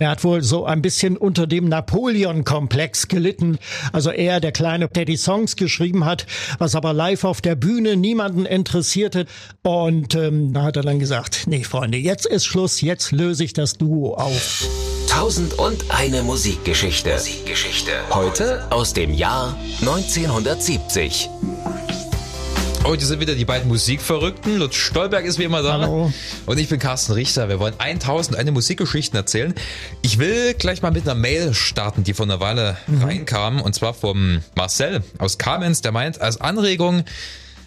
Er hat wohl so ein bisschen unter dem Napoleon-Komplex gelitten. Also er, der Kleine, der die Songs geschrieben hat, was aber live auf der Bühne niemanden interessierte. Und ähm, da hat er dann gesagt, nee, Freunde, jetzt ist Schluss, jetzt löse ich das Duo auf. Tausend und eine Musikgeschichte. Musikgeschichte. Heute aus dem Jahr 1970. Heute sind wieder die beiden Musikverrückten. Lutz Stolberg ist wie immer da. Hallo. Und ich bin Carsten Richter. Wir wollen 1001 Musikgeschichten erzählen. Ich will gleich mal mit einer Mail starten, die vor einer Weile reinkam. Und zwar vom Marcel aus Kamenz, der meint, als Anregung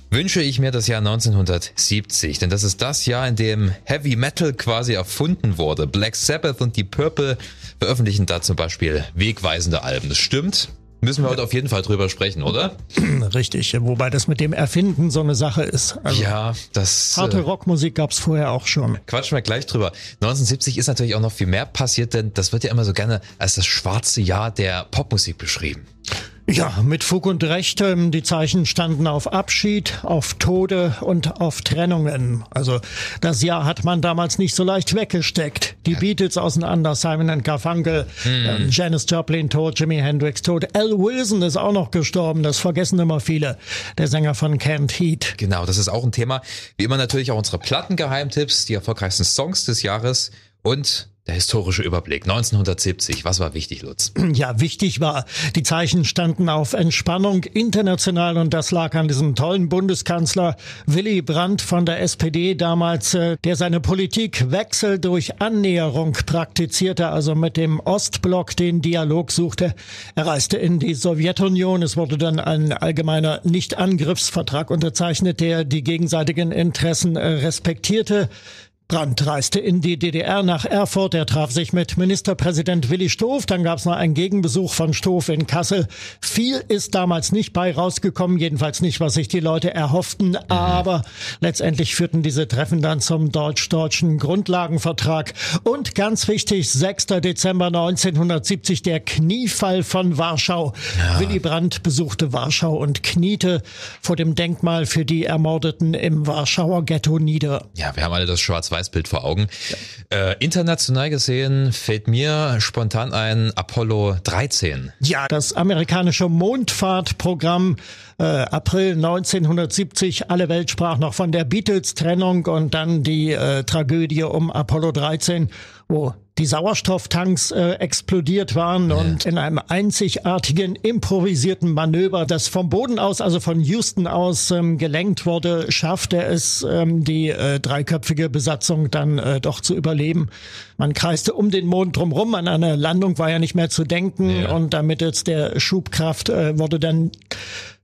wünsche ich mir das Jahr 1970. Denn das ist das Jahr, in dem Heavy Metal quasi erfunden wurde. Black Sabbath und die Purple veröffentlichen da zum Beispiel wegweisende Alben. Das stimmt. Müssen wir heute auf jeden Fall drüber sprechen, oder? Richtig, wobei das mit dem Erfinden so eine Sache ist. Also Ja, das. harte äh, Rockmusik gab's vorher auch schon. Quatschen wir gleich drüber. 1970 ist natürlich auch noch viel mehr passiert, denn das wird ja immer so gerne als das schwarze Jahr der Popmusik beschrieben. Ja, mit Fug und Recht. ähm, Die Zeichen standen auf Abschied, auf Tode und auf Trennungen. Also das Jahr hat man damals nicht so leicht weggesteckt. Die Beatles auseinander, Simon and Garfunkel, ähm, Janis Joplin tot, Jimi Hendrix tot, Al Wilson ist auch noch gestorben. Das vergessen immer viele. Der Sänger von Canned Heat. Genau, das ist auch ein Thema. Wie immer natürlich auch unsere Plattengeheimtipps, die erfolgreichsten Songs des Jahres und der historische Überblick. 1970, was war wichtig, Lutz? Ja, wichtig war, die Zeichen standen auf Entspannung international und das lag an diesem tollen Bundeskanzler Willy Brandt von der SPD damals, äh, der seine Politikwechsel durch Annäherung praktizierte, also mit dem Ostblock den Dialog suchte. Er reiste in die Sowjetunion, es wurde dann ein allgemeiner Nichtangriffsvertrag unterzeichnet, der die gegenseitigen Interessen äh, respektierte. Brandt reiste in die DDR nach Erfurt. Er traf sich mit Ministerpräsident Willi Stoff. Dann gab es noch einen Gegenbesuch von Stoff in Kassel. Viel ist damals nicht bei rausgekommen, jedenfalls nicht, was sich die Leute erhofften. Aber letztendlich führten diese Treffen dann zum deutsch-deutschen Grundlagenvertrag. Und ganz wichtig, 6. Dezember 1970, der Kniefall von Warschau. Willy Brandt besuchte Warschau und kniete vor dem Denkmal für die Ermordeten im Warschauer Ghetto nieder. Ja, wir haben alle das Schwarz-Weiß-Bild vor Augen. Äh, international gesehen fällt mir spontan ein Apollo 13. Ja, das amerikanische Mondfahrtprogramm äh, April 1970. Alle Welt sprach noch von der Beatles-Trennung und dann die äh, Tragödie um Apollo 13, wo die Sauerstofftanks äh, explodiert waren und in einem einzigartigen improvisierten Manöver, das vom Boden aus, also von Houston aus ähm, gelenkt wurde, schaffte es ähm, die äh, dreiköpfige Besatzung dann äh, doch zu überleben. Man kreiste um den Mond drumherum, an eine Landung war ja nicht mehr zu denken Ja. und damit jetzt der Schubkraft äh, wurde dann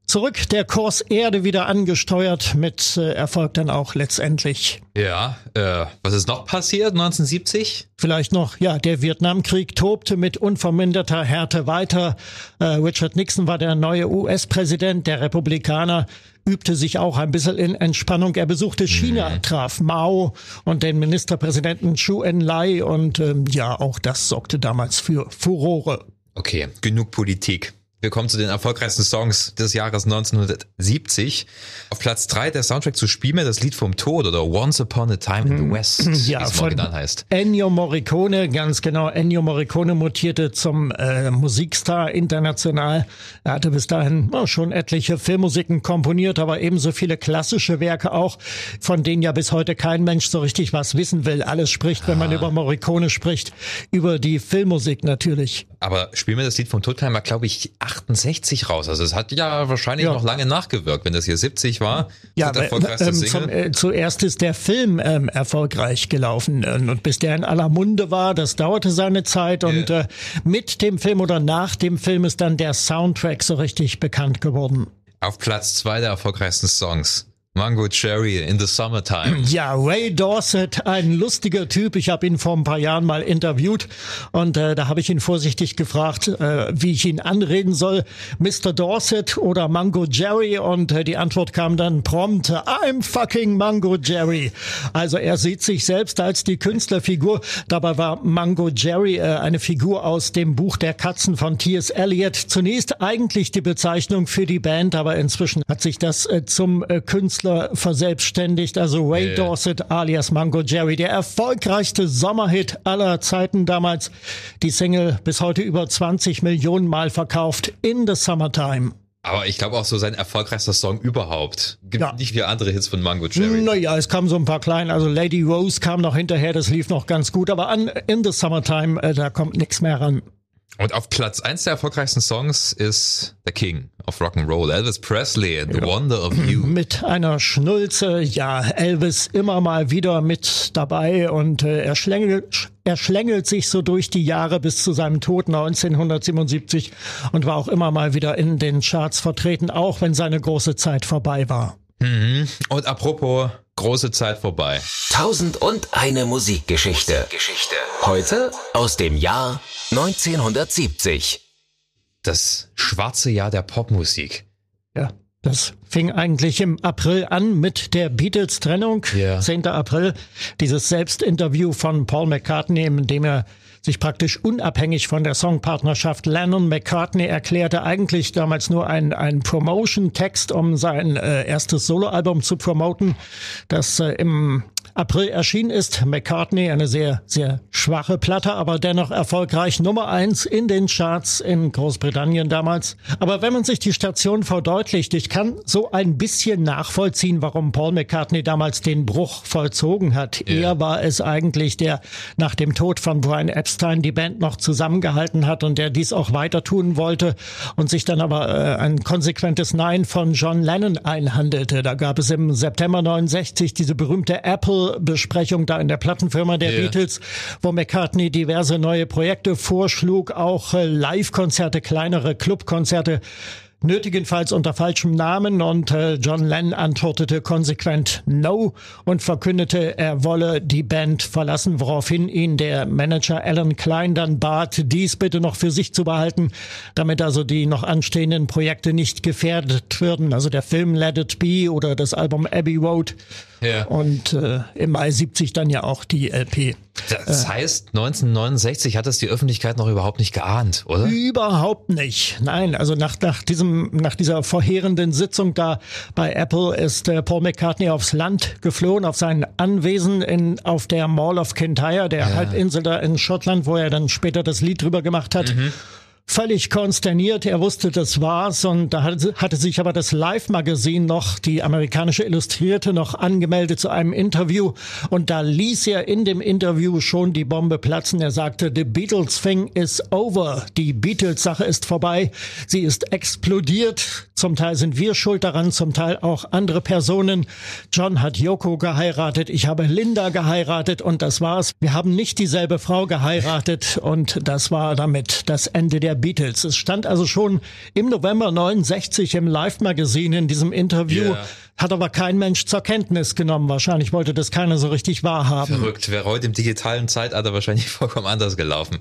zurück der Kurs Erde wieder angesteuert mit äh, Erfolg dann auch letztendlich. Ja, äh, was ist noch passiert 1970? Vielleicht noch, ja, der Vietnamkrieg tobte mit unverminderter Härte weiter. Äh, Richard Nixon war der neue US-Präsident, der Republikaner übte sich auch ein bisschen in Entspannung. Er besuchte China, traf Mao und den Ministerpräsidenten Zhou Enlai und ähm, ja, auch das sorgte damals für Furore. Okay, genug Politik. Wir kommen zu den erfolgreichsten Songs des Jahres 1970. Auf Platz drei der Soundtrack zu Spiel mir das Lied vom Tod oder Once Upon a Time in the West, wie Mhm. Ja, es im von Original heißt. Ennio Morricone, ganz genau. Ennio Morricone mutierte zum äh, Musikstar international. Er hatte bis dahin oh, schon etliche Filmmusiken komponiert, aber ebenso viele klassische Werke auch, von denen ja bis heute kein Mensch so richtig was wissen will. Alles spricht, wenn man über Morricone spricht, über die Filmmusik natürlich. Aber Spiel mir das Lied kam ja, glaube ich, 68 raus. Also es hat ja wahrscheinlich Ja. noch lange nachgewirkt, wenn das hier 70 war. Ja, erfolgreichste ähm, zum, äh, zuerst ist der Film ähm, erfolgreich gelaufen äh, und bis der in aller Munde war, das dauerte seine Zeit und Ja. äh, mit dem Film oder nach dem Film ist dann der Soundtrack so richtig bekannt geworden. Auf Platz zwei der erfolgreichsten Songs. Mango Cherry in the Summertime. Ja, Ray Dorset, ein lustiger Typ. Ich habe ihn vor ein paar Jahren mal interviewt und äh, da habe ich ihn vorsichtig gefragt, äh, wie ich ihn anreden soll. Mr. Dorset oder Mango Jerry und äh, die Antwort kam dann prompt, I'm fucking Mango Jerry. Also er sieht sich selbst als die Künstlerfigur. Dabei war Mango Jerry äh, eine Figur aus dem Buch der Katzen von T.S. Eliot. Zunächst eigentlich die Bezeichnung für die Band, aber inzwischen hat sich das äh, zum äh, Künstler Künstler verselbstständigt, also Ray Ja. Dorset alias Mango Jerry, der erfolgreichste Sommerhit aller Zeiten damals. Die Single bis heute über 20 Millionen Mal verkauft in the Summertime. Aber ich glaube auch so sein erfolgreichster Song überhaupt. Gibt Ja. nicht viele andere Hits von Mango Jerry. Naja, es kamen so ein paar kleine, also Lady Rose kam noch hinterher, das lief noch ganz gut, aber an In the Summertime, äh, da kommt nichts mehr ran. Und auf Platz eins der erfolgreichsten Songs ist The King of Rock'n'Roll, Elvis Presley, The Wonder of You. Mit einer Schnulze, ja, Elvis immer mal wieder mit dabei. Und äh, er, schlängelt, er schlängelt sich so durch die Jahre bis zu seinem Tod 1977 und war auch immer mal wieder in den Charts vertreten, auch wenn seine große Zeit vorbei war. Und apropos, große Zeit vorbei. Tausend und eine Musikgeschichte. Geschichte. Heute aus dem Jahr 1970. Das schwarze Jahr der Popmusik. Ja, das fing eigentlich im April an mit der Beatles-Trennung. Ja. 10. April. Dieses Selbstinterview von Paul McCartney, in dem er sich praktisch unabhängig von der Songpartnerschaft Lennon-McCartney erklärte, eigentlich damals nur ein, ein Promotion-Text, um sein äh, erstes Soloalbum zu promoten, das äh, im April erschienen ist. McCartney, eine sehr, sehr schwache Platte, aber dennoch erfolgreich. Nummer eins in den Charts in Großbritannien damals. Aber wenn man sich die Station verdeutlicht, ich kann so ein bisschen nachvollziehen, warum Paul McCartney damals den Bruch vollzogen hat. Er war es eigentlich, der nach dem Tod von Brian Epstein die Band noch zusammengehalten hat und der dies auch weiter tun wollte und sich dann aber äh, ein konsequentes Nein von John Lennon einhandelte. Da gab es im September 69 diese berühmte Apple-Besprechung da in der Plattenfirma der Ja. Beatles, wo McCartney diverse neue Projekte vorschlug, auch äh, Live-Konzerte, kleinere Clubkonzerte. Nötigenfalls unter falschem Namen und äh, John Lennon antwortete konsequent No und verkündete, er wolle die Band verlassen, woraufhin ihn der Manager Alan Klein dann bat, dies bitte noch für sich zu behalten, damit also die noch anstehenden Projekte nicht gefährdet würden, also der Film Let It Be oder das Album Abbey Road Ja. und äh, im Mai 70 dann ja auch die LP. Das heißt, 1969 hat das die Öffentlichkeit noch überhaupt nicht geahnt, oder? Überhaupt nicht. Nein, also nach, nach diesem, nach dieser vorherenden Sitzung da bei Apple ist äh, Paul McCartney aufs Land geflohen, auf sein Anwesen in, auf der Mall of Kintyre, der Halbinsel da in Schottland, wo er dann später das Lied drüber gemacht hat. Völlig konsterniert, er wusste, das war's. Und da hatte, sich aber das Live-Magazin noch, die amerikanische Illustrierte, noch angemeldet zu einem Interview. Und da ließ er in dem Interview schon die Bombe platzen. Er sagte, the Beatles thing is over, die Beatles-Sache ist vorbei, sie ist explodiert, zum Teil sind wir schuld daran, zum Teil auch andere Personen. John hat Yoko geheiratet, ich habe Linda geheiratet. Und das war's. Wir haben nicht dieselbe Frau geheiratet. Und das war damit das Ende der Beatles. Es stand also schon im November 69 im Live-Magazin in diesem Interview, Ja. hat aber kein Mensch zur Kenntnis genommen. Wahrscheinlich wollte das keiner so richtig wahrhaben. Verrückt, wäre heute im digitalen Zeitalter wahrscheinlich vollkommen anders gelaufen.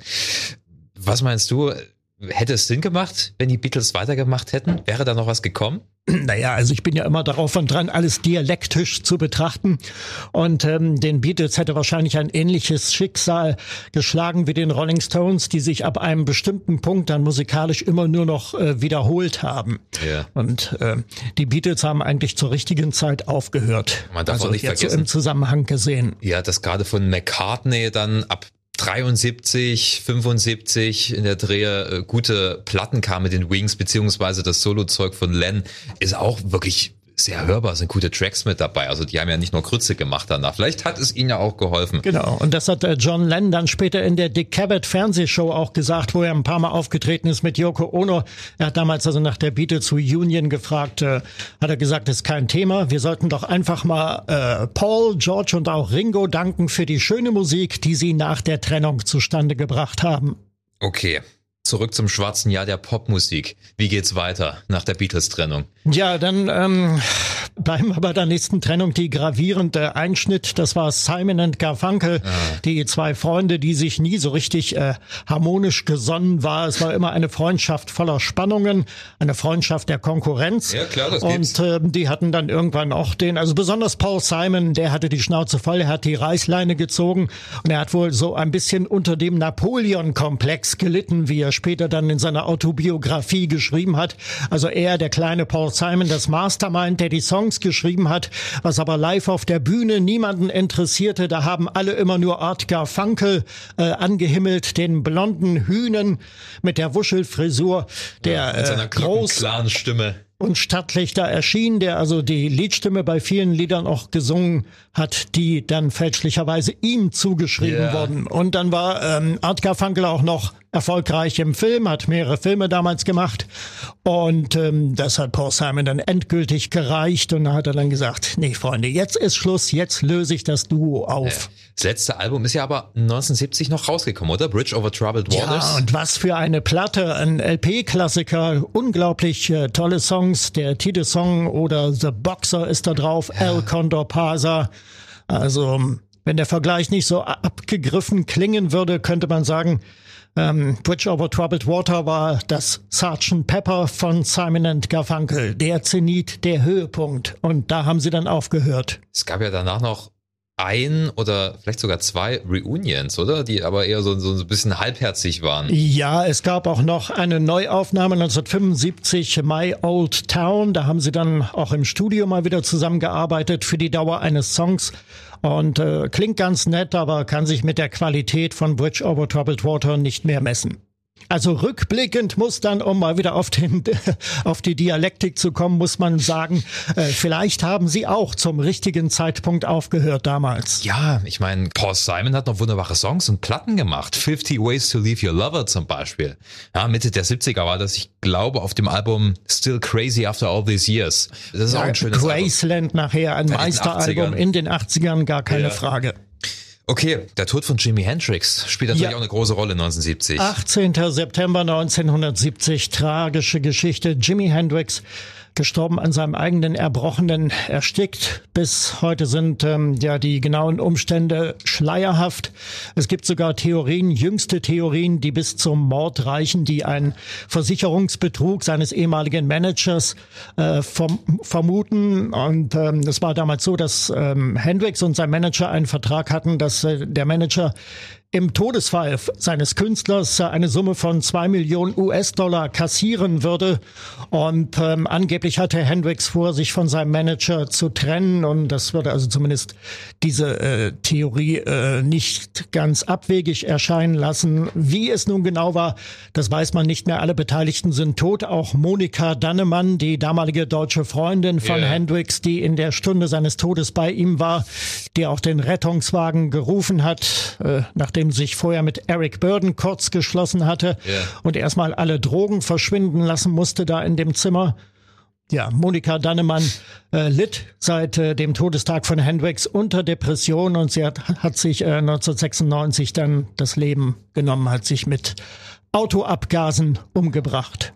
Was meinst du? Hätte es Sinn gemacht, wenn die Beatles weitergemacht hätten? Wäre da noch was gekommen? Naja, also ich bin ja immer darauf und dran, alles dialektisch zu betrachten. Und ähm, den Beatles hätte wahrscheinlich ein ähnliches Schicksal geschlagen wie den Rolling Stones, die sich ab einem bestimmten Punkt dann musikalisch immer nur noch äh, wiederholt haben. Ja. Und äh, die Beatles haben eigentlich zur richtigen Zeit aufgehört. Man darf also auch nicht jetzt so vergessen. im Zusammenhang gesehen. Ja, das gerade von McCartney dann ab 73, 75 in der Drehe äh, gute Platten kam mit den Wings, beziehungsweise das Solo-Zeug von Len ist auch wirklich sehr hörbar, sind gute Tracks mit dabei. Also die haben ja nicht nur Krütze gemacht danach. Vielleicht hat es ihnen ja auch geholfen. Genau, und das hat äh, John Lennon dann später in der Dick Cavett Fernsehshow auch gesagt, wo er ein paar Mal aufgetreten ist mit Yoko Ono. Er hat damals also nach der Beatles Reunion gefragt, äh, hat er gesagt, das ist kein Thema. Wir sollten doch einfach mal äh, Paul, George und auch Ringo danken für die schöne Musik, die sie nach der Trennung zustande gebracht haben. Okay, zurück zum schwarzen Jahr der Popmusik. Wie geht's weiter nach der Beatles-Trennung? Ja, dann ähm, bleiben wir bei der nächsten Trennung. Die gravierende Einschnitt, das war Simon und Garfunkel, die zwei Freunde, die sich nie so richtig äh, harmonisch gesonnen war. Es war immer eine Freundschaft voller Spannungen, eine Freundschaft der Konkurrenz. Ja, klar, das gibt's. Und ähm, die hatten dann irgendwann auch den, also besonders Paul Simon, der hatte die Schnauze voll, er hat die Reißleine gezogen und er hat wohl so ein bisschen unter dem Napoleon-Komplex gelitten, wie er später dann in seiner Autobiografie geschrieben hat. Also er, der kleine Paul Simon, das Mastermind, der die Songs Songs geschrieben hat, was aber live auf der Bühne niemanden interessierte. Da haben alle immer nur Art Garfunkel äh, angehimmelt, den blonden Hühnen mit der Wuschelfrisur, der ja, mit seiner äh, groß klaren Stimme und stattlich da erschien, der also die Liedstimme bei vielen Liedern auch gesungen hat, die dann fälschlicherweise ihm zugeschrieben yeah. wurden. Und dann war ähm, Art Garfunkel auch noch erfolgreich im Film, hat mehrere Filme damals gemacht. Und ähm, das hat Paul Simon dann endgültig gereicht. Und da hat er dann gesagt, nee, Freunde, jetzt ist Schluss, jetzt löse ich das Duo auf. Das letzte Album ist ja aber 1970 noch rausgekommen, oder? Bridge over Troubled Waters. Ja, und was für eine Platte, ein LP-Klassiker, unglaublich äh, tolle Songs. Der Titelsong oder The Boxer ist da drauf, ja. El Condor Pasa. Also, wenn der Vergleich nicht so abgegriffen klingen würde, könnte man sagen, ähm, Bridge over Troubled Water war das Sgt. Pepper von Simon Garfunkel, der Zenit, der Höhepunkt. Und da haben sie dann aufgehört. Es gab ja danach noch ein oder vielleicht sogar zwei Reunions, oder? Die aber eher so, so ein bisschen halbherzig waren. Ja, es gab auch noch eine Neuaufnahme 1975, My Old Town. Da haben sie dann auch im Studio mal wieder zusammengearbeitet für die Dauer eines Songs. Und äh, klingt ganz nett, aber kann sich mit der Qualität von Bridge over Troubled Water nicht mehr messen. Also rückblickend muss dann, um mal wieder auf, den, auf die Dialektik zu kommen, muss man sagen, äh, vielleicht haben sie auch zum richtigen Zeitpunkt aufgehört damals. Ja, ich meine, Paul Simon hat noch wunderbare Songs und Platten gemacht. 50 Ways to Leave Your Lover zum Beispiel. Ja, Mitte der 70er war das, ich glaube, auf dem Album Still Crazy After All These Years. Das ist ja, auch ein schönes Graceland Album. nachher, ein Meisteralbum in den 80ern, gar keine ja. Frage. Okay, der Tod von Jimi Hendrix spielt natürlich ja. auch eine große Rolle 1970. 18. September 1970, tragische Geschichte. Jimi Hendrix gestorben an seinem eigenen Erbrochenen, erstickt. Bis heute sind ähm, ja die genauen Umstände schleierhaft. Es gibt sogar Theorien, jüngste Theorien, die bis zum Mord reichen, die einen Versicherungsbetrug seines ehemaligen Managers äh, vom, vermuten. Und ähm, es war damals so, dass ähm, Hendrix und sein Manager einen Vertrag hatten, dass äh, der Manager im Todesfall seines Künstlers eine Summe von zwei Millionen US-Dollar kassieren würde. Und ähm, angeblich hatte Hendrix vor, sich von seinem Manager zu trennen. Und das würde also zumindest diese äh, Theorie äh, nicht ganz abwegig erscheinen lassen. Wie es nun genau war, das weiß man nicht mehr. Alle Beteiligten sind tot. Auch Monika Dannemann, die damalige deutsche Freundin von yeah. Hendrix, die in der Stunde seines Todes bei ihm war, die auch den Rettungswagen gerufen hat, äh, nachdem nachdem sich vorher mit Eric Burden kurz geschlossen hatte yeah. und erstmal alle Drogen verschwinden lassen musste da in dem Zimmer. Ja, Monika Dannemann äh, litt seit äh, dem Todestag von Hendrix unter Depression und sie hat, hat sich äh, 1996 dann das Leben genommen, hat sich mit Autoabgasen umgebracht.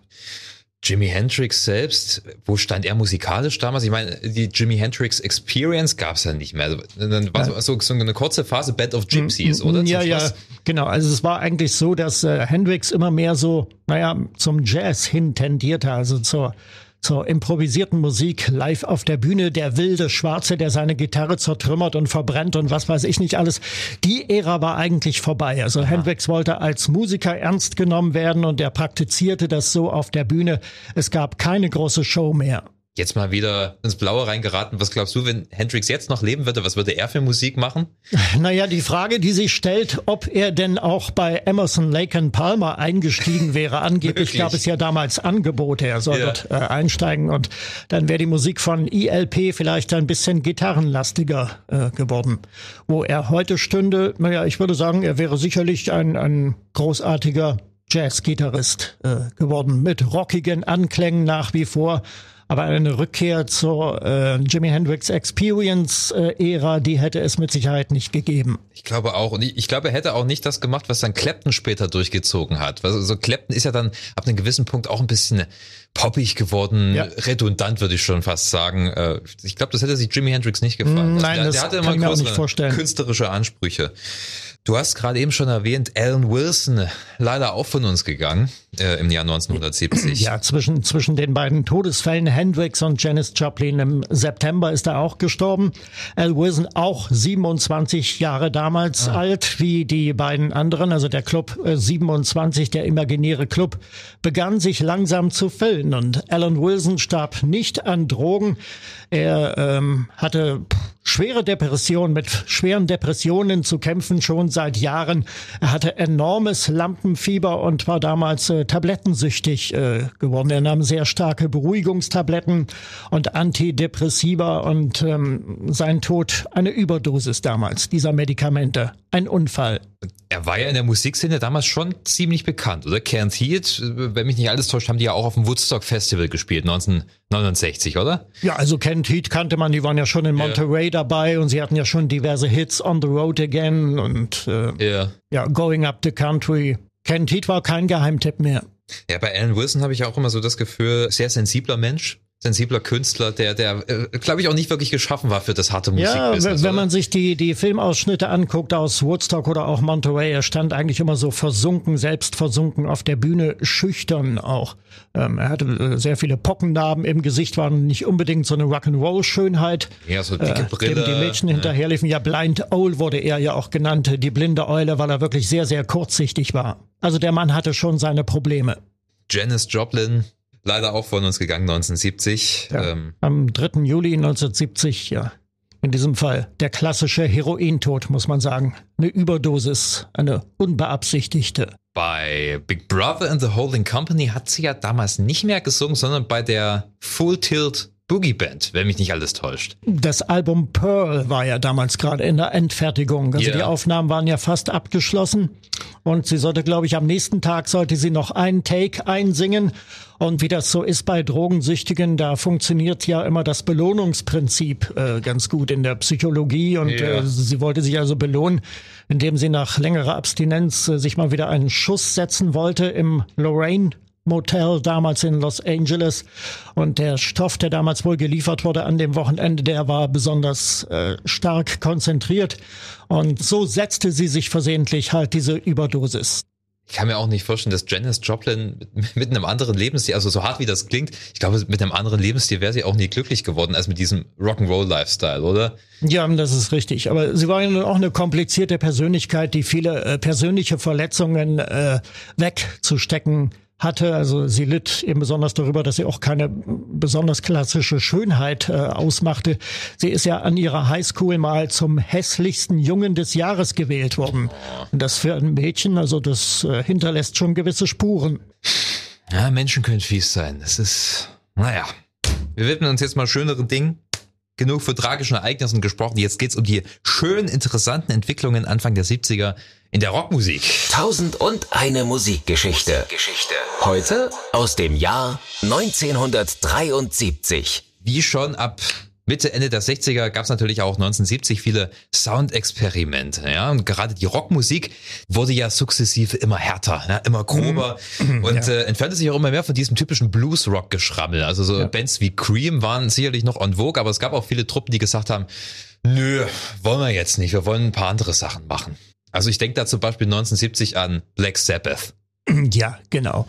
Jimi Hendrix selbst, wo stand er musikalisch damals? Ich meine, die Jimi Hendrix Experience gab es ja nicht mehr. Dann war ja. so, so, eine kurze Phase Band of Gypsies, oder? Ja, ja, genau. Also es war eigentlich so, dass äh, Hendrix immer mehr so, naja, zum Jazz hin tendierte, also zur zur improvisierten Musik live auf der Bühne, der wilde Schwarze, der seine Gitarre zertrümmert und verbrennt und was weiß ich nicht alles. Die Ära war eigentlich vorbei. Also Aha. Hendrix wollte als Musiker ernst genommen werden und er praktizierte das so auf der Bühne. Es gab keine große Show mehr jetzt mal wieder ins Blaue reingeraten. Was glaubst du, wenn Hendrix jetzt noch leben würde, was würde er für Musik machen? Naja, die Frage, die sich stellt, ob er denn auch bei Emerson, Lake and Palmer eingestiegen wäre. Angeblich gab es ja damals Angebote, er soll ja. dort äh, einsteigen und dann wäre die Musik von ILP vielleicht ein bisschen gitarrenlastiger äh, geworden. Wo er heute stünde, naja, ich würde sagen, er wäre sicherlich ein, ein großartiger Jazz-Gitarrist äh, geworden mit rockigen Anklängen nach wie vor. Aber eine Rückkehr zur äh, Jimi Hendrix Experience äh, Ära, die hätte es mit Sicherheit nicht gegeben. Ich glaube auch. Und ich, ich glaube, er hätte auch nicht das gemacht, was dann Clapton später durchgezogen hat. Also so Clapton ist ja dann ab einem gewissen Punkt auch ein bisschen poppig geworden, ja. redundant würde ich schon fast sagen. Äh, ich glaube, das hätte sich Jimi Hendrix nicht gefallen. Nein, also der, das der hatte immer kann ich nicht vorstellen. künstlerische Ansprüche. Du hast gerade eben schon erwähnt, Alan Wilson, leider auch von uns gegangen äh, im Jahr 1970. Ja, zwischen, zwischen den beiden Todesfällen Hendrix und Janis Joplin im September ist er auch gestorben. Al Wilson auch 27 Jahre damals ah. alt, wie die beiden anderen. Also der Club äh, 27, der imaginäre Club, begann sich langsam zu füllen. Und Alan Wilson starb nicht an Drogen. Er ähm, hatte schwere Depressionen, mit schweren Depressionen zu kämpfen schon seit Jahren. Er hatte enormes Lampenfieber und war damals äh, tablettensüchtig äh, geworden. Er nahm sehr starke Beruhigungstabletten und Antidepressiva und ähm, sein Tod eine Überdosis damals dieser Medikamente. Ein Unfall. Er war ja in der Musikszene damals schon ziemlich bekannt, oder? Kent Heat, wenn mich nicht alles täuscht, haben die ja auch auf dem Woodstock Festival gespielt, 1969, oder? Ja, also Kent Heat kannte man, die waren ja schon in Monterey ja. dabei und sie hatten ja schon diverse Hits On the Road Again und äh, ja. ja, Going Up the Country. Kent Heat war kein Geheimtipp mehr. Ja, bei Alan Wilson habe ich auch immer so das Gefühl, sehr sensibler Mensch, sensibler Künstler, der, der, äh, glaube ich, auch nicht wirklich geschaffen war für das harte Musik. Ja, wenn oder? man sich die, die Filmausschnitte anguckt aus Woodstock oder auch Monterey, er stand eigentlich immer so versunken, selbst versunken auf der Bühne, schüchtern auch. Ähm, er hatte äh, sehr viele Pockennarben im Gesicht, waren nicht unbedingt so eine Rock'n'Roll-Schönheit. Ja, so dicke Brille. Äh, die Mädchen ja. hinterherliefen. Ja, Blind Owl wurde er ja auch genannt, die blinde Eule, weil er wirklich sehr, sehr kurzsichtig war. Also der Mann hatte schon seine Probleme. Janis Joplin, leider auch von uns gegangen 1970. Ja, ähm, am 3. Juli 1970, ja. In diesem Fall der klassische Herointod, muss man sagen. Eine Überdosis, eine unbeabsichtigte. Bei Big Brother and the Holding Company hat sie ja damals nicht mehr gesungen, sondern bei der Full Tilt Boogie Band, wenn mich nicht alles täuscht. Das Album Pearl war ja damals gerade in der Endfertigung. Also yeah. die Aufnahmen waren ja fast abgeschlossen. Und sie sollte, glaube ich, am nächsten Tag sollte sie noch einen Take einsingen. Und wie das so ist bei Drogensüchtigen, da funktioniert ja immer das Belohnungsprinzip äh, ganz gut in der Psychologie. Und yeah. äh, sie wollte sich also belohnen, indem sie nach längerer Abstinenz äh, sich mal wieder einen Schuss setzen wollte im Lorraine Motel damals in Los Angeles. Und der Stoff, der damals wohl geliefert wurde an dem Wochenende, der war besonders äh, stark konzentriert. Und so setzte sie sich versehentlich halt diese Überdosis. Ich kann mir auch nicht vorstellen, dass Janis Joplin mit, mit einem anderen Lebensstil, also so hart wie das klingt, ich glaube, mit einem anderen Lebensstil wäre sie auch nie glücklich geworden als mit diesem Rock'n'Roll-Lifestyle, oder? Ja, das ist richtig. Aber sie war ja nun auch eine komplizierte Persönlichkeit, die viele äh, persönliche Verletzungen äh, wegzustecken hatte. Also sie litt eben besonders darüber, dass sie auch keine besonders klassische Schönheit äh, ausmachte. Sie ist ja an ihrer Highschool mal zum hässlichsten Jungen des Jahres gewählt worden. Und das für ein Mädchen, also das äh, hinterlässt schon gewisse Spuren. Ja, Menschen können fies sein. Das ist, naja. Wir widmen uns jetzt mal schöneren Dingen genug für tragischen Ereignissen gesprochen. Jetzt geht's um die schön interessanten Entwicklungen Anfang der 70er in der Rockmusik. Tausend und eine Musikgeschichte. Geschichte. Heute aus dem Jahr 1973. Wie schon ab Mitte, Ende der 60er gab es natürlich auch 1970 viele Soundexperimente. Ja? Und gerade die Rockmusik wurde ja sukzessive immer härter, ja? immer grober mhm. und ja. äh, entfernte sich auch immer mehr von diesem typischen Blues-Rock-Geschrammel. Also so ja. Bands wie Cream waren sicherlich noch on vogue, aber es gab auch viele Truppen, die gesagt haben, nö, wollen wir jetzt nicht, wir wollen ein paar andere Sachen machen. Also ich denke da zum Beispiel 1970 an Black Sabbath. Ja, genau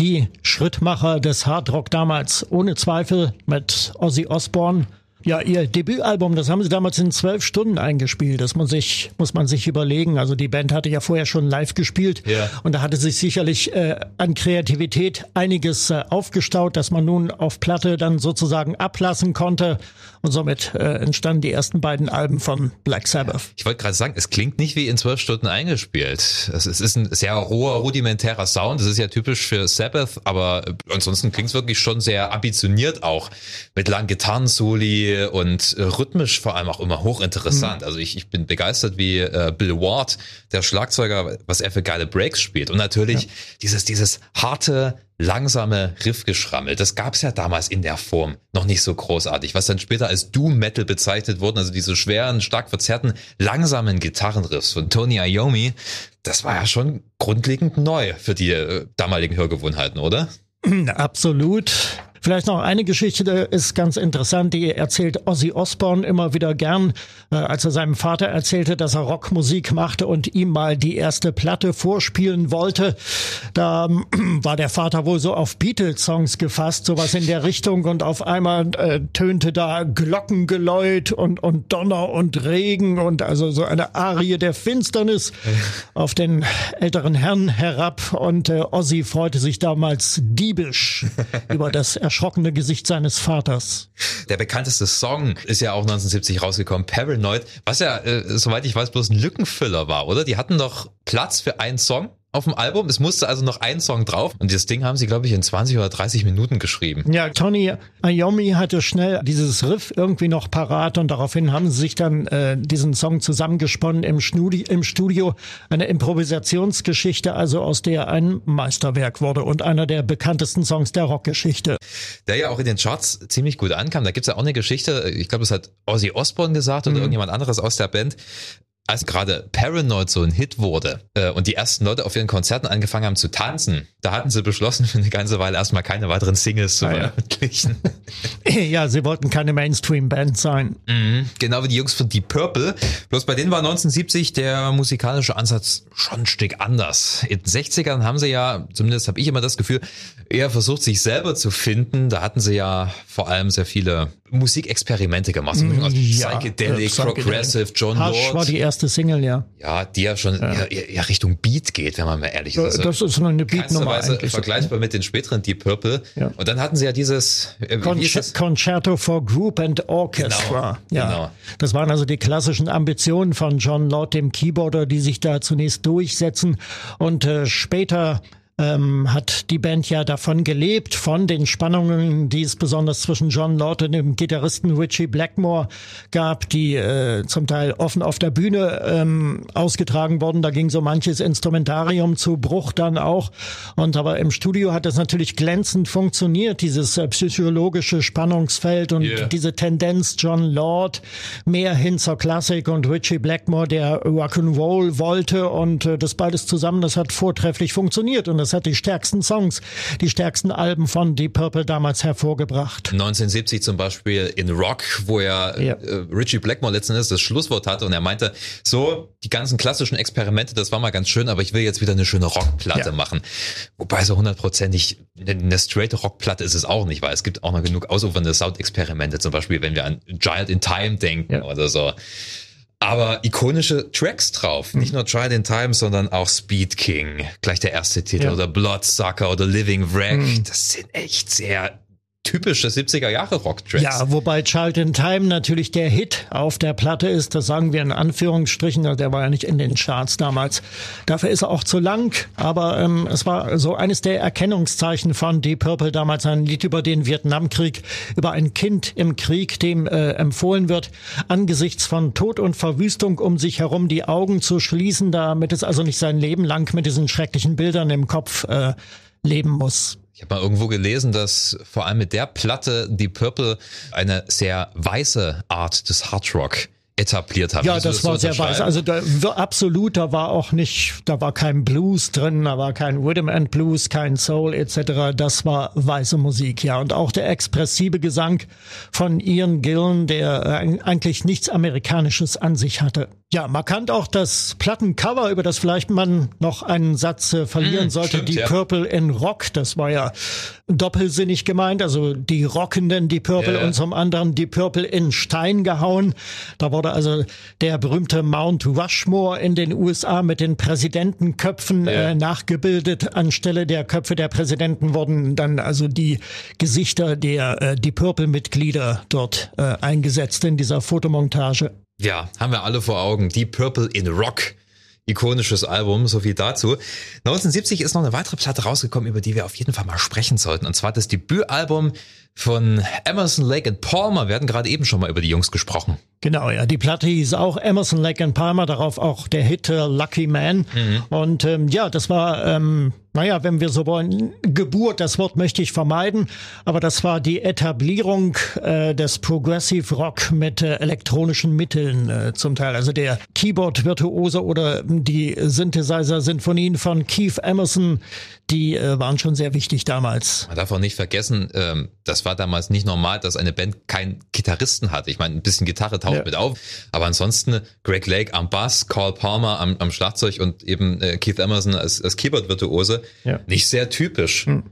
die Schrittmacher des Hardrock damals ohne Zweifel mit Ozzy Osbourne ja, ihr Debütalbum, das haben sie damals in zwölf Stunden eingespielt. Das muss, ich, muss man sich überlegen. Also die Band hatte ja vorher schon live gespielt ja. und da hatte sich sicherlich äh, an Kreativität einiges äh, aufgestaut, dass man nun auf Platte dann sozusagen ablassen konnte. Und somit äh, entstanden die ersten beiden Alben von Black Sabbath. Ich wollte gerade sagen, es klingt nicht wie in zwölf Stunden eingespielt. Es, es ist ein sehr roher, rudimentärer Sound. Das ist ja typisch für Sabbath, aber ansonsten klingt es wirklich schon sehr ambitioniert auch. Mit langen Gitarrensoli, und äh, rhythmisch vor allem auch immer hochinteressant. Mhm. Also ich, ich bin begeistert, wie äh, Bill Ward, der Schlagzeuger, was er für geile Breaks spielt. Und natürlich ja. dieses, dieses harte, langsame Riffgeschrammel, das gab's ja damals in der Form noch nicht so großartig, was dann später als Doom Metal bezeichnet wurden, also diese schweren, stark verzerrten, langsamen Gitarrenriffs von Tony Iommi, das war ja schon grundlegend neu für die äh, damaligen Hörgewohnheiten, oder? Absolut. Vielleicht noch eine Geschichte ist ganz interessant, die erzählt Ozzy Osbourne immer wieder gern, äh, als er seinem Vater erzählte, dass er Rockmusik machte und ihm mal die erste Platte vorspielen wollte. Da ähm, war der Vater wohl so auf Beatles-Songs gefasst, sowas in der Richtung. Und auf einmal äh, tönte da Glockengeläut und, und Donner und Regen und also so eine Arie der Finsternis auf den älteren Herrn herab. Und äh, Ozzy freute sich damals diebisch über das erschrockene Gesicht seines Vaters. Der bekannteste Song ist ja auch 1970 rausgekommen, Paranoid, was ja, äh, soweit ich weiß, bloß ein Lückenfüller war, oder? Die hatten doch Platz für einen Song auf dem Album. Es musste also noch ein Song drauf. Und das Ding haben sie, glaube ich, in 20 oder 30 Minuten geschrieben. Ja, Tony Iommi hatte schnell dieses Riff irgendwie noch parat und daraufhin haben sie sich dann äh, diesen Song zusammengesponnen im, Studi im Studio. Eine Improvisationsgeschichte, also aus der ein Meisterwerk wurde und einer der bekanntesten Songs der Rockgeschichte. Der ja auch in den Charts ziemlich gut ankam. Da gibt's ja auch eine Geschichte, ich glaube, das hat Ozzy Osbourne gesagt oder mhm. irgendjemand anderes aus der Band als gerade Paranoid so ein Hit wurde äh, und die ersten Leute auf ihren Konzerten angefangen haben zu tanzen, da hatten sie beschlossen, für eine ganze Weile erstmal keine weiteren Singles zu ah, veröffentlichen. Ja. sie wollten keine Mainstream-Band sein. Mhm, genau wie die Jungs von Deep Purple. Bloß bei denen war 1970 der musikalische Ansatz schon ein Stück anders. In den 60ern haben sie ja, zumindest habe ich immer das Gefühl, eher versucht, sich selber zu finden. Da hatten sie ja vor allem sehr viele Musikexperimente gemacht. Mm, also ja, Psychedelic, ja, Progressive, John Hush Lord. war die erste Single, ja. Ja, die ja schon ja. Eher, eher Richtung Beat geht, wenn man mal ehrlich ist. Also das ist eine Beat-Nummer. Vergleichbar mit den späteren Deep Purple. Ja. Und dann hatten sie ja dieses äh, Concer Concerto for Group and Orchestra. Genau, ja. Genau. Das waren also die klassischen Ambitionen von John Lord, dem Keyboarder, die sich da zunächst durchsetzen und äh, später ähm, hat die Band ja davon gelebt, von den Spannungen, die es besonders zwischen John Lord und dem Gitarristen Richie Blackmore gab, die äh, zum Teil offen auf der Bühne ähm, ausgetragen wurden. Da ging so manches Instrumentarium zu Bruch dann auch. Und aber im Studio hat das natürlich glänzend funktioniert, dieses äh, psychologische Spannungsfeld und yeah. diese Tendenz John Lord mehr hin zur Klassik und Richie Blackmore, der Rock'n'Roll wollte und äh, das beides zusammen, das hat vortrefflich funktioniert und das das hat die stärksten Songs, die stärksten Alben von Deep Purple damals hervorgebracht. 1970 zum Beispiel in Rock, wo er ja. äh, Richie Blackmore letzten Endes das Schlusswort hatte und er meinte, so, die ganzen klassischen Experimente, das war mal ganz schön, aber ich will jetzt wieder eine schöne Rockplatte ja. machen. Wobei so hundertprozentig eine straight Rockplatte ist es auch nicht, weil es gibt auch noch genug ausufernde Soundexperimente, zum Beispiel, wenn wir an Giant in Time denken ja. oder so aber ikonische Tracks drauf. Nicht nur Tried in Time, sondern auch Speed King, gleich der erste Titel, ja. oder Bloodsucker oder Living Wreck. Mhm. Das sind echt sehr typische 70er Jahre Rocktracks. Ja, wobei Child in Time natürlich der Hit auf der Platte ist, das sagen wir in Anführungsstrichen, der war ja nicht in den Charts damals. Dafür ist er auch zu lang, aber ähm, es war so eines der Erkennungszeichen von Deep Purple damals ein Lied über den Vietnamkrieg, über ein Kind im Krieg, dem äh, empfohlen wird, angesichts von Tod und Verwüstung um sich herum die Augen zu schließen, damit es also nicht sein Leben lang mit diesen schrecklichen Bildern im Kopf äh, leben muss. Ich habe mal irgendwo gelesen, dass vor allem mit der Platte die Purple eine sehr weiße Art des Hard Rock etabliert haben. Ja, das, das, war sehr weiß. Also da, absolut, da war auch nicht, da war kein Blues drin, da war kein Rhythm and Blues, kein Soul etc. Das war weiße Musik, ja. Und auch der expressive Gesang von Ian Gillen, der äh, eigentlich nichts Amerikanisches an sich hatte. Ja, markant auch das Plattencover, über das vielleicht man noch einen Satz äh, verlieren mm, sollte. Stimmt, die ja. Purple in Rock, das war ja doppelsinnig gemeint. Also die Rockenden, die Purple yeah. und zum anderen die Purple in Stein gehauen. Da wurde also der berühmte Mount Rushmore in den USA mit den Präsidentenköpfen yeah. äh, nachgebildet. Anstelle der Köpfe der Präsidenten wurden dann also die Gesichter der äh, die Purple-Mitglieder dort äh, eingesetzt in dieser Fotomontage. Ja, haben wir alle vor Augen. Deep Purple in Rock. Ikonisches Album, so viel dazu. 1970 ist noch eine weitere Platte rausgekommen, über die wir auf jeden Fall mal sprechen sollten. Und zwar das Debütalbum von Emerson, Lake and Palmer. Wir hatten gerade eben schon mal über die Jungs gesprochen. Genau, ja. Die Platte hieß auch Emerson, Lake and Palmer, darauf auch der Hit äh, Lucky Man. Mhm. Und ähm, ja, das war ähm, naja, wenn wir so wollen, Geburt, das Wort möchte ich vermeiden, aber das war die Etablierung äh, des Progressive Rock mit äh, elektronischen Mitteln äh, zum Teil. Also der Keyboard-Virtuose oder die Synthesizer-Sinfonien von Keith Emerson, die äh, waren schon sehr wichtig damals. Man darf auch nicht vergessen, ähm, das war damals nicht normal, dass eine Band keinen Gitarristen hatte. Ich meine, ein bisschen Gitarre taucht ja. mit auf, aber ansonsten Greg Lake am Bass, Carl Palmer am, am Schlagzeug und eben äh, Keith Emerson als, als Keyboard-Virtuose. Ja. Nicht sehr typisch. Hm.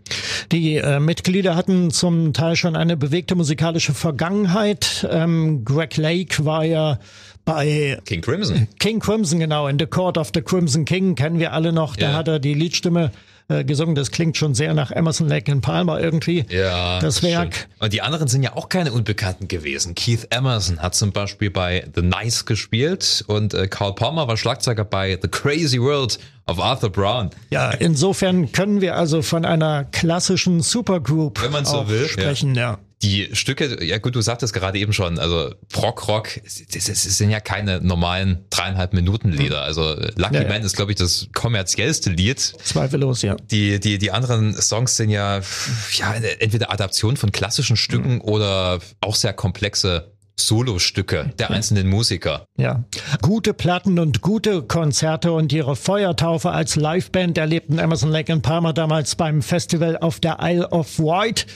Die äh, Mitglieder hatten zum Teil schon eine bewegte musikalische Vergangenheit. Ähm, Greg Lake war ja bei King Crimson. King Crimson, genau. In The Court of the Crimson King kennen wir alle noch. Da hat er die Liedstimme äh, gesungen. Das klingt schon sehr nach Emerson Lake and Palmer irgendwie. Ja. Das Werk. Stimmt. Und die anderen sind ja auch keine Unbekannten gewesen. Keith Emerson hat zum Beispiel bei The Nice gespielt und äh, Carl Palmer war Schlagzeuger bei The Crazy World of Arthur Brown. Ja, insofern können wir also von einer klassischen Supergroup Wenn man so will, sprechen, ja. ja. Die Stücke, ja gut, du sagtest gerade eben schon, also Prog-Rock, das, das sind ja keine normalen dreieinhalb Minuten Lieder. Also Lucky ja, ja. Man ist, glaube ich, das kommerziellste Lied. Zweifellos, ja. Die, die, die anderen Songs sind ja, ja entweder Adaption von klassischen Stücken mhm. oder auch sehr komplexe Solostücke der einzelnen Musiker. Ja, gute Platten und gute Konzerte und ihre Feuertaufe als Liveband erlebten Emerson Lake and Palmer damals beim Festival auf der Isle of Wight,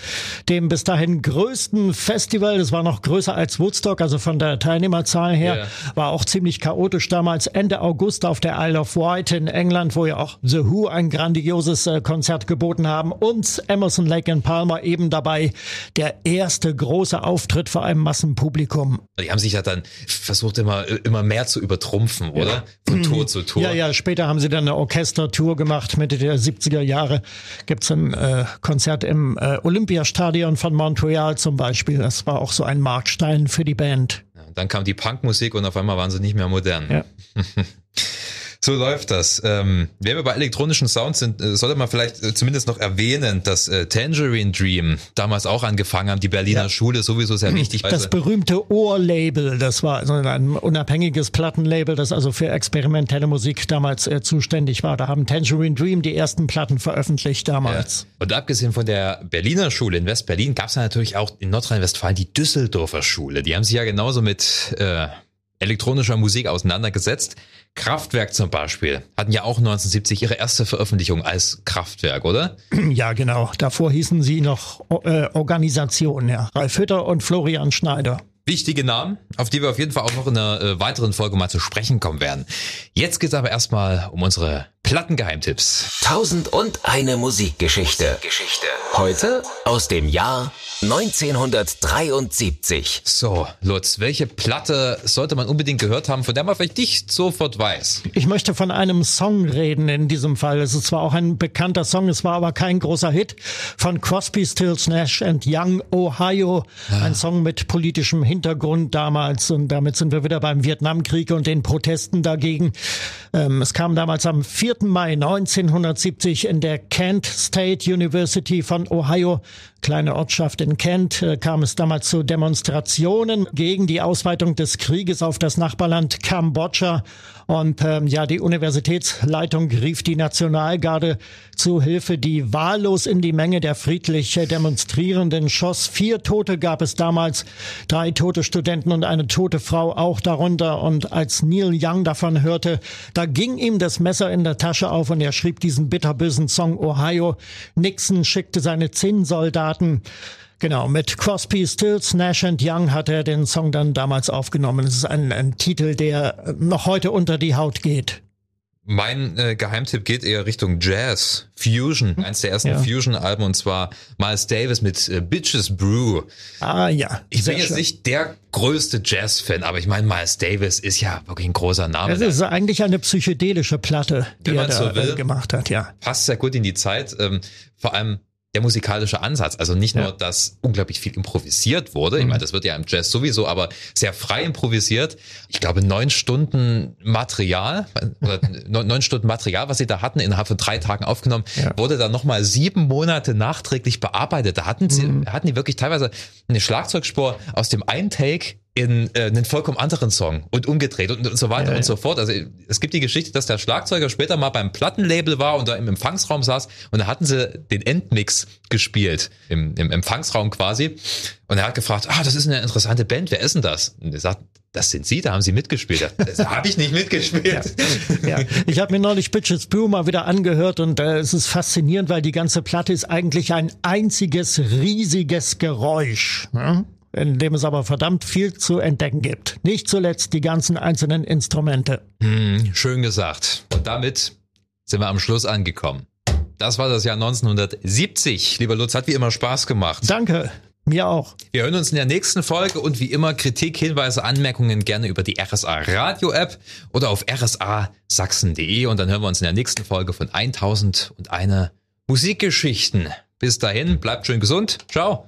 dem bis dahin größten Festival. Das war noch größer als Woodstock, also von der Teilnehmerzahl her. Yeah. War auch ziemlich chaotisch damals. Ende August auf der Isle of Wight in England, wo ja auch The Who ein grandioses äh, Konzert geboten haben und Emerson Lake and Palmer eben dabei. Der erste große Auftritt vor einem Massenpublikum Publikum. Die haben sich ja dann versucht immer, immer mehr zu übertrumpfen, oder? Ja. Von Tour zu Tour. Ja, ja, später haben sie dann eine Orchestertour gemacht. Mitte der 70er Jahre gibt's ein äh, Konzert im äh, Olympiastadion von Montreal zum Beispiel. Das war auch so ein Markstein für die Band. Ja, dann kam die Punkmusik und auf einmal waren sie nicht mehr modern. Ja. So läuft das. Ähm, wenn wir bei elektronischen Sounds sind, äh, sollte man vielleicht äh, zumindest noch erwähnen, dass äh, Tangerine Dream damals auch angefangen haben, die Berliner ja. Schule sowieso sehr wichtig. Das berühmte Ohrlabel, das war also ein unabhängiges Plattenlabel, das also für experimentelle Musik damals äh, zuständig war. Da haben Tangerine Dream die ersten Platten veröffentlicht damals. Ja. Und abgesehen von der Berliner Schule in West-Berlin gab es natürlich auch in Nordrhein-Westfalen die Düsseldorfer Schule. Die haben sich ja genauso mit äh, elektronischer Musik auseinandergesetzt. Kraftwerk zum Beispiel hatten ja auch 1970 ihre erste Veröffentlichung als Kraftwerk, oder? Ja, genau. Davor hießen sie noch äh, Organisation, ja. Ralf Hütter und Florian Schneider. Wichtige Namen, auf die wir auf jeden Fall auch noch in einer äh, weiteren Folge mal zu sprechen kommen werden. Jetzt geht's aber erstmal um unsere Plattengeheimtipps. Tausend und eine Musikgeschichte. Geschichte. Heute aus dem Jahr 1973. So, Lutz, welche Platte sollte man unbedingt gehört haben, von der man vielleicht nicht sofort weiß? Ich möchte von einem Song reden in diesem Fall. Es ist zwar auch ein bekannter Song, es war aber kein großer Hit von Crosby, Stills, Nash and Young, Ohio. Ah. Ein Song mit politischem Hintergrund damals und damit sind wir wieder beim Vietnamkrieg und den Protesten dagegen. Ähm, es kam damals am 4. Mai 1970 in der Kent State University von Ohio kleine Ortschaft in Kent äh, kam es damals zu Demonstrationen gegen die Ausweitung des Krieges auf das Nachbarland Kambodscha. Und ähm, ja, die Universitätsleitung rief die Nationalgarde zu Hilfe, die wahllos in die Menge der friedlich Demonstrierenden schoss. Vier Tote gab es damals, drei tote Studenten und eine tote Frau auch darunter. Und als Neil Young davon hörte, da ging ihm das Messer in der Tasche auf und er schrieb diesen bitterbösen Song Ohio. Nixon schickte seine zehn Soldaten. Genau, mit Crosby, Stills, Nash and Young hat er den Song dann damals aufgenommen. Es ist ein, ein Titel, der noch heute unter die Haut geht. Mein äh, Geheimtipp geht eher Richtung Jazz, Fusion, hm. eins der ersten ja. Fusion-Alben und zwar Miles Davis mit äh, Bitches Brew. Ah ja. Ich bin jetzt schön. nicht der größte Jazz-Fan, aber ich meine, Miles Davis ist ja wirklich ein großer Name. Es ist eigentlich eine psychedelische Platte, die er da so will, gemacht hat, ja. Passt sehr gut in die Zeit. Ähm, vor allem der musikalische Ansatz. Also nicht nur, dass unglaublich viel improvisiert wurde. Ich mhm. meine, das wird ja im Jazz sowieso, aber sehr frei improvisiert. Ich glaube, neun Stunden Material, oder neun Stunden Material, was sie da hatten, innerhalb von drei Tagen aufgenommen, ja. wurde dann nochmal sieben Monate nachträglich bearbeitet. Da hatten sie, mhm. hatten die wirklich teilweise eine Schlagzeugspur aus dem einen Take in äh, einen vollkommen anderen Song und umgedreht und, und so weiter ja, und so fort. Also es gibt die Geschichte, dass der Schlagzeuger später mal beim Plattenlabel war und da im Empfangsraum saß und da hatten sie den Endmix gespielt, im, im Empfangsraum quasi. Und er hat gefragt, ah, das ist eine interessante Band, wer ist denn das? Und er sagt, das sind Sie, da haben Sie mitgespielt. Das habe ich nicht mitgespielt. Ja, ja. Ich habe mir neulich Bitches Brew mal wieder angehört und äh, es ist faszinierend, weil die ganze Platte ist eigentlich ein einziges riesiges Geräusch. Ne? In dem es aber verdammt viel zu entdecken gibt. Nicht zuletzt die ganzen einzelnen Instrumente. Hm, schön gesagt. Und damit sind wir am Schluss angekommen. Das war das Jahr 1970. Lieber Lutz, hat wie immer Spaß gemacht. Danke. Mir auch. Wir hören uns in der nächsten Folge und wie immer Kritik, Hinweise, Anmerkungen gerne über die RSA Radio App oder auf rsasachsen.de und dann hören wir uns in der nächsten Folge von 1001 Musikgeschichten. Bis dahin, bleibt schön gesund. Ciao.